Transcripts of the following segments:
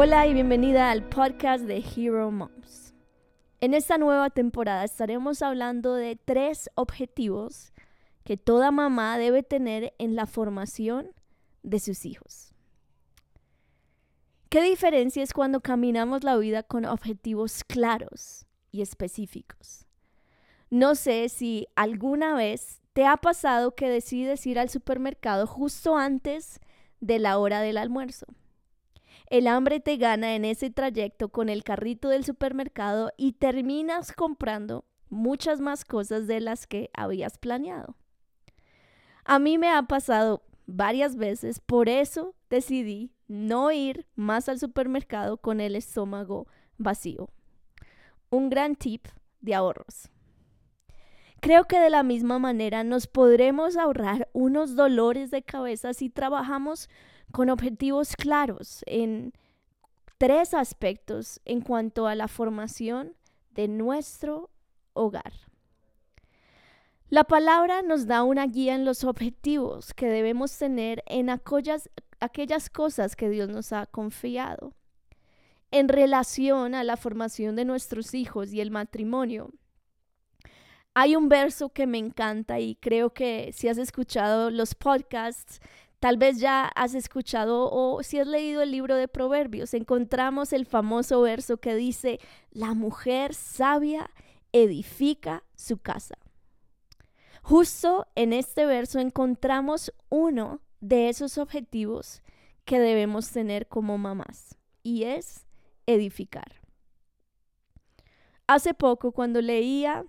Hola y bienvenida al podcast de Hero Moms. En esta nueva temporada estaremos hablando de tres objetivos que toda mamá debe tener en la formación de sus hijos. ¿Qué diferencia es cuando caminamos la vida con objetivos claros y específicos? No sé si alguna vez te ha pasado que decides ir al supermercado justo antes de la hora del almuerzo. El hambre te gana en ese trayecto con el carrito del supermercado y terminas comprando muchas más cosas de las que habías planeado. A mí me ha pasado varias veces, por eso decidí no ir más al supermercado con el estómago vacío. Un gran tip de ahorros. Creo que de la misma manera nos podremos ahorrar unos dolores de cabeza si trabajamos con objetivos claros en tres aspectos en cuanto a la formación de nuestro hogar. La palabra nos da una guía en los objetivos que debemos tener en aquellas, aquellas cosas que Dios nos ha confiado. En relación a la formación de nuestros hijos y el matrimonio, hay un verso que me encanta y creo que si has escuchado los podcasts, tal vez ya has escuchado o si has leído el libro de Proverbios, encontramos el famoso verso que dice, la mujer sabia edifica su casa. Justo en este verso encontramos uno de esos objetivos que debemos tener como mamás y es edificar. Hace poco cuando leía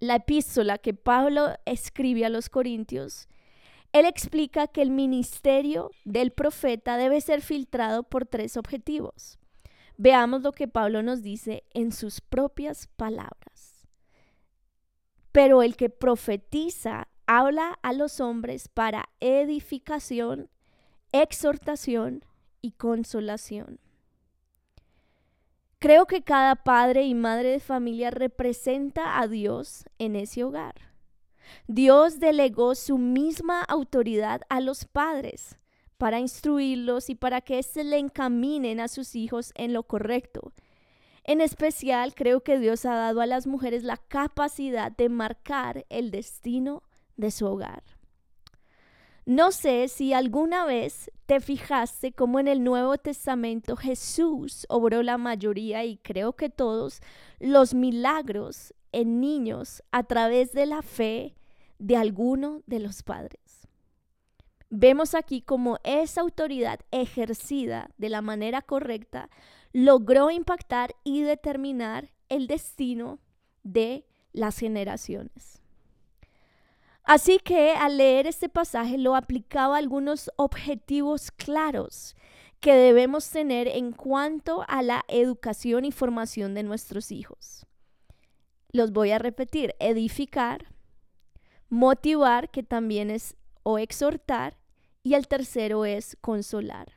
la epístola que Pablo escribe a los Corintios, él explica que el ministerio del profeta debe ser filtrado por tres objetivos. Veamos lo que Pablo nos dice en sus propias palabras. Pero el que profetiza habla a los hombres para edificación, exhortación y consolación. Creo que cada padre y madre de familia representa a Dios en ese hogar. Dios delegó su misma autoridad a los padres para instruirlos y para que éste le encaminen a sus hijos en lo correcto. En especial, creo que Dios ha dado a las mujeres la capacidad de marcar el destino de su hogar. No sé si alguna vez te fijaste cómo en el Nuevo Testamento Jesús obró la mayoría y creo que todos los milagros en niños a través de la fe de alguno de los padres. Vemos aquí cómo esa autoridad ejercida de la manera correcta logró impactar y determinar el destino de las generaciones. Así que al leer este pasaje lo aplicaba a algunos objetivos claros que debemos tener en cuanto a la educación y formación de nuestros hijos. Los voy a repetir, edificar, motivar, que también es o exhortar, y el tercero es consolar.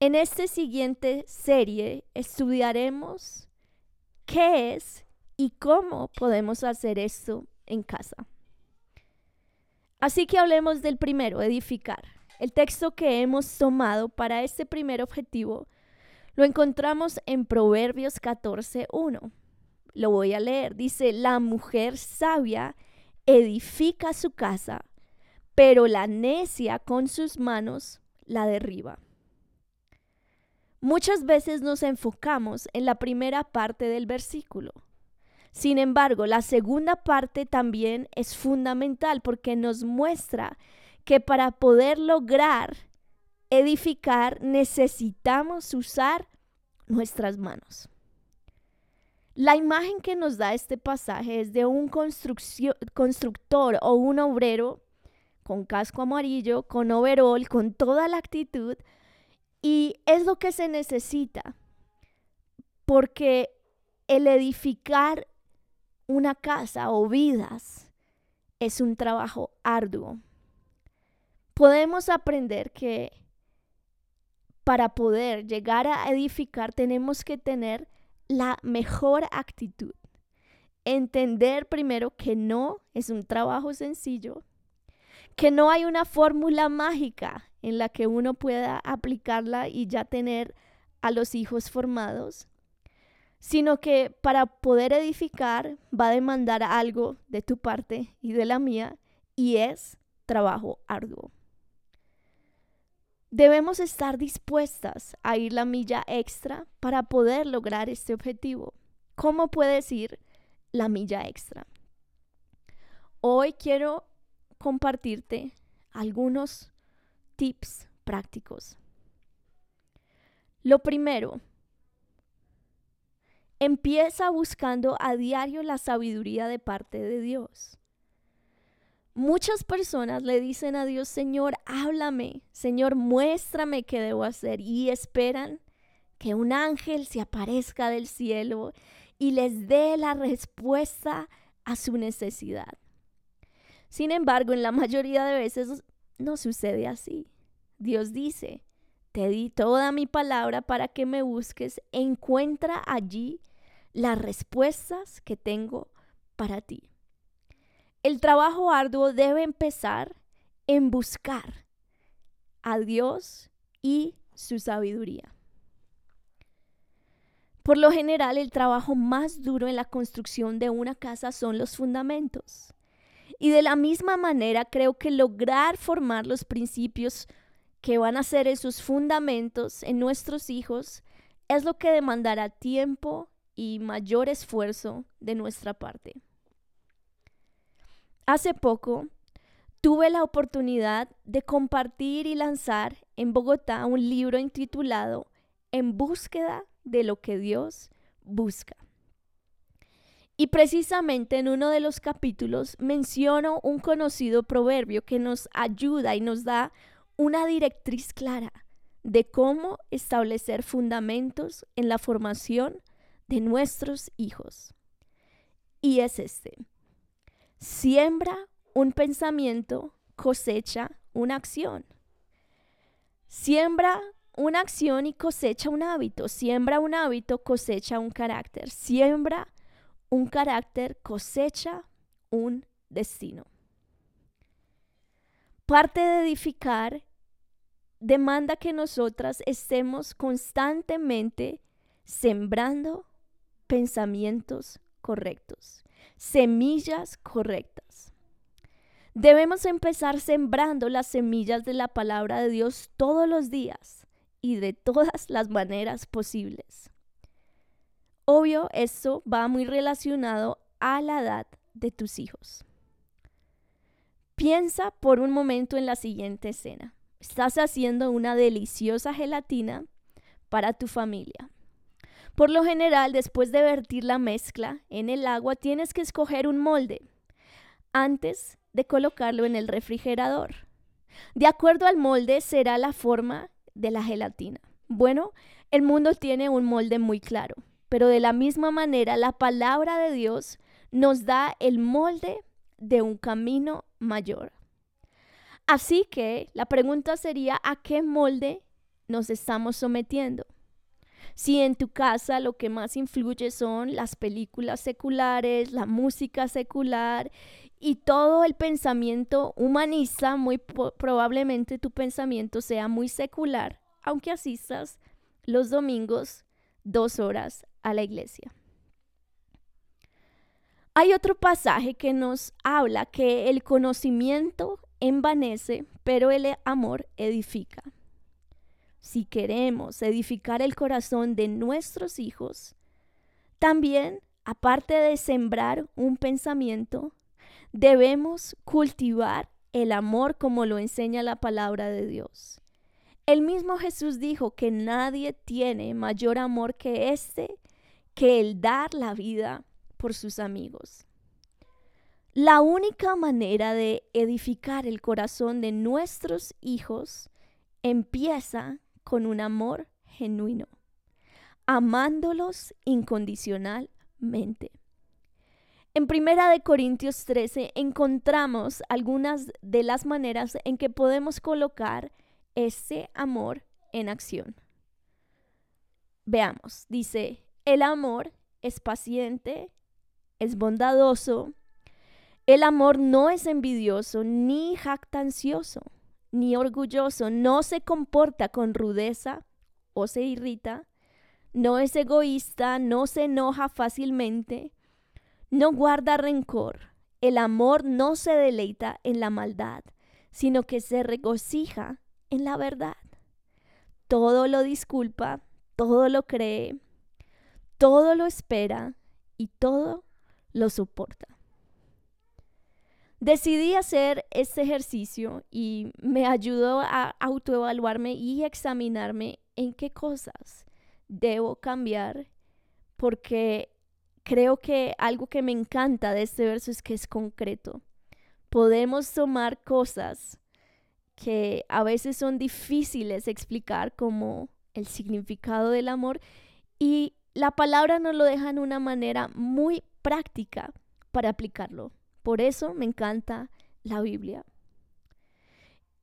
En esta siguiente serie estudiaremos qué es y cómo podemos hacer esto en casa. Así que hablemos del primero, edificar. El texto que hemos tomado para este primer objetivo lo encontramos en Proverbios 14.1. Lo voy a leer. Dice, la mujer sabia edifica su casa, pero la necia con sus manos la derriba. Muchas veces nos enfocamos en la primera parte del versículo sin embargo, la segunda parte también es fundamental porque nos muestra que para poder lograr edificar necesitamos usar nuestras manos. La imagen que nos da este pasaje es de un constructor o un obrero con casco amarillo, con overall, con toda la actitud, y es lo que se necesita, porque el edificar una casa o vidas es un trabajo arduo. Podemos aprender que para poder llegar a edificar tenemos que tener la mejor actitud. Entender primero que no es un trabajo sencillo, que no hay una fórmula mágica en la que uno pueda aplicarla y ya tener a los hijos formados, sino que para poder edificar va a demandar algo de tu parte y de la mía, y es trabajo arduo. Debemos estar dispuestas a ir la milla extra para poder lograr este objetivo. ¿Cómo puedes ir la milla extra? Hoy quiero compartirte algunos tips prácticos. Lo primero, empieza buscando a diario la sabiduría de parte de Dios. Muchas personas le dicen a Dios, Señor, háblame, Señor, muéstrame qué debo hacer y esperan que un ángel se aparezca del cielo y les dé la respuesta a su necesidad. Sin embargo, en la mayoría de veces no sucede así. Dios dice, te di toda mi palabra para que me busques, encuentra allí las respuestas que tengo para ti. El trabajo arduo debe empezar en buscar a Dios y su sabiduría. Por lo general, el trabajo más duro en la construcción de una casa son los fundamentos. Y de la misma manera, creo que lograr formar los principios que van a ser esos fundamentos en nuestros hijos es lo que demandará tiempo y mayor esfuerzo de nuestra parte. Hace poco tuve la oportunidad de compartir y lanzar en Bogotá un libro intitulado En búsqueda de lo que Dios busca. Y precisamente en uno de los capítulos menciono un conocido proverbio que nos ayuda y nos da una directriz clara de cómo establecer fundamentos en la formación de nuestros hijos. Y es este. Siembra un pensamiento, cosecha una acción. Siembra una acción y cosecha un hábito. Siembra un hábito, cosecha un carácter. Siembra un carácter, cosecha un destino. Parte de edificar demanda que nosotras estemos constantemente sembrando pensamientos correctos semillas correctas. Debemos empezar sembrando las semillas de la palabra de Dios todos los días y de todas las maneras posibles. Obvio, eso va muy relacionado a la edad de tus hijos. Piensa por un momento en la siguiente escena. Estás haciendo una deliciosa gelatina para tu familia. Por lo general, después de vertir la mezcla en el agua, tienes que escoger un molde antes de colocarlo en el refrigerador. De acuerdo al molde será la forma de la gelatina. Bueno, el mundo tiene un molde muy claro, pero de la misma manera la palabra de Dios nos da el molde de un camino mayor. Así que la pregunta sería, ¿a qué molde nos estamos sometiendo? Si en tu casa lo que más influye son las películas seculares, la música secular y todo el pensamiento humanista, muy probablemente tu pensamiento sea muy secular, aunque asistas los domingos dos horas a la iglesia. Hay otro pasaje que nos habla que el conocimiento envanece, pero el amor edifica si queremos edificar el corazón de nuestros hijos, también, aparte de sembrar un pensamiento, debemos cultivar el amor como lo enseña la palabra de Dios. El mismo Jesús dijo que nadie tiene mayor amor que este, que el dar la vida por sus amigos. La única manera de edificar el corazón de nuestros hijos empieza con un amor genuino, amándolos incondicionalmente. En Primera de Corintios 13 encontramos algunas de las maneras en que podemos colocar ese amor en acción. Veamos, dice, el amor es paciente, es bondadoso, El amor no es envidioso ni jactancioso ni orgulloso, no se comporta con rudeza o se irrita, no es egoísta, no se enoja fácilmente, no guarda rencor. El amor no se deleita en la maldad, sino que se regocija en la verdad. Todo lo disculpa, todo lo cree, todo lo espera y todo lo soporta. Decidí hacer este ejercicio y me ayudó a autoevaluarme y examinarme en qué cosas debo cambiar porque creo que algo que me encanta de este verso es que es concreto. Podemos tomar cosas que a veces son difíciles de explicar como el significado del amor y la palabra nos lo deja en una manera muy práctica para aplicarlo. Por eso me encanta la Biblia.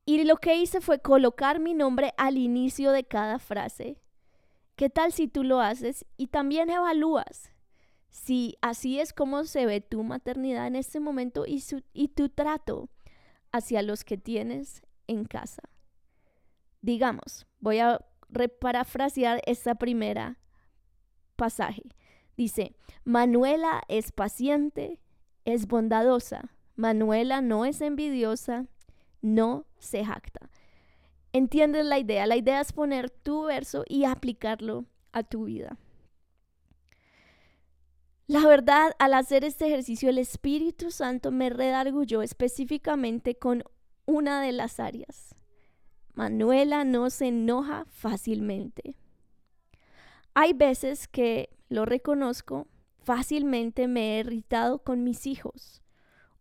Y lo que hice fue colocar mi nombre al inicio de cada frase. ¿Qué tal si tú lo haces y también evalúas si así es como se ve tu maternidad en este momento y, tu trato hacia los que tienes en casa? Digamos, voy a reparafrasear esta primera pasaje. Dice, Manuela es paciente, es bondadosa. Manuela no es envidiosa, no se jacta. ¿Entiendes la idea? La idea es poner tu verso y aplicarlo a tu vida. La verdad, al hacer este ejercicio, el Espíritu Santo me redargulló específicamente con una de las áreas. Manuela no se enoja fácilmente. Hay veces que, lo reconozco, Fácilmente me he irritado con mis hijos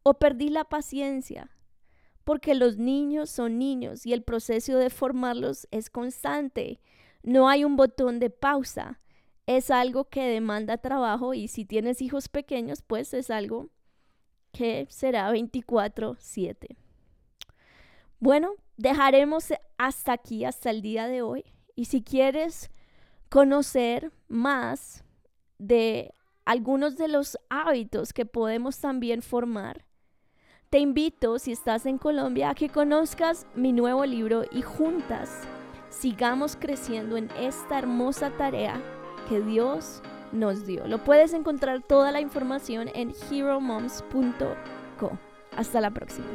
o perdí la paciencia porque los niños son niños y el proceso de formarlos es constante. No hay un botón de pausa. Es algo que demanda trabajo y si tienes hijos pequeños, pues es algo que será 24/7. Bueno, dejaremos hasta aquí, hasta el día de hoy. Y si quieres conocer más de algunos de los hábitos que podemos también formar. Te invito, si estás en Colombia, a que conozcas mi nuevo libro y juntas sigamos creciendo en esta hermosa tarea que Dios nos dio. Lo puedes encontrar toda la información en heromoms.co. Hasta la próxima.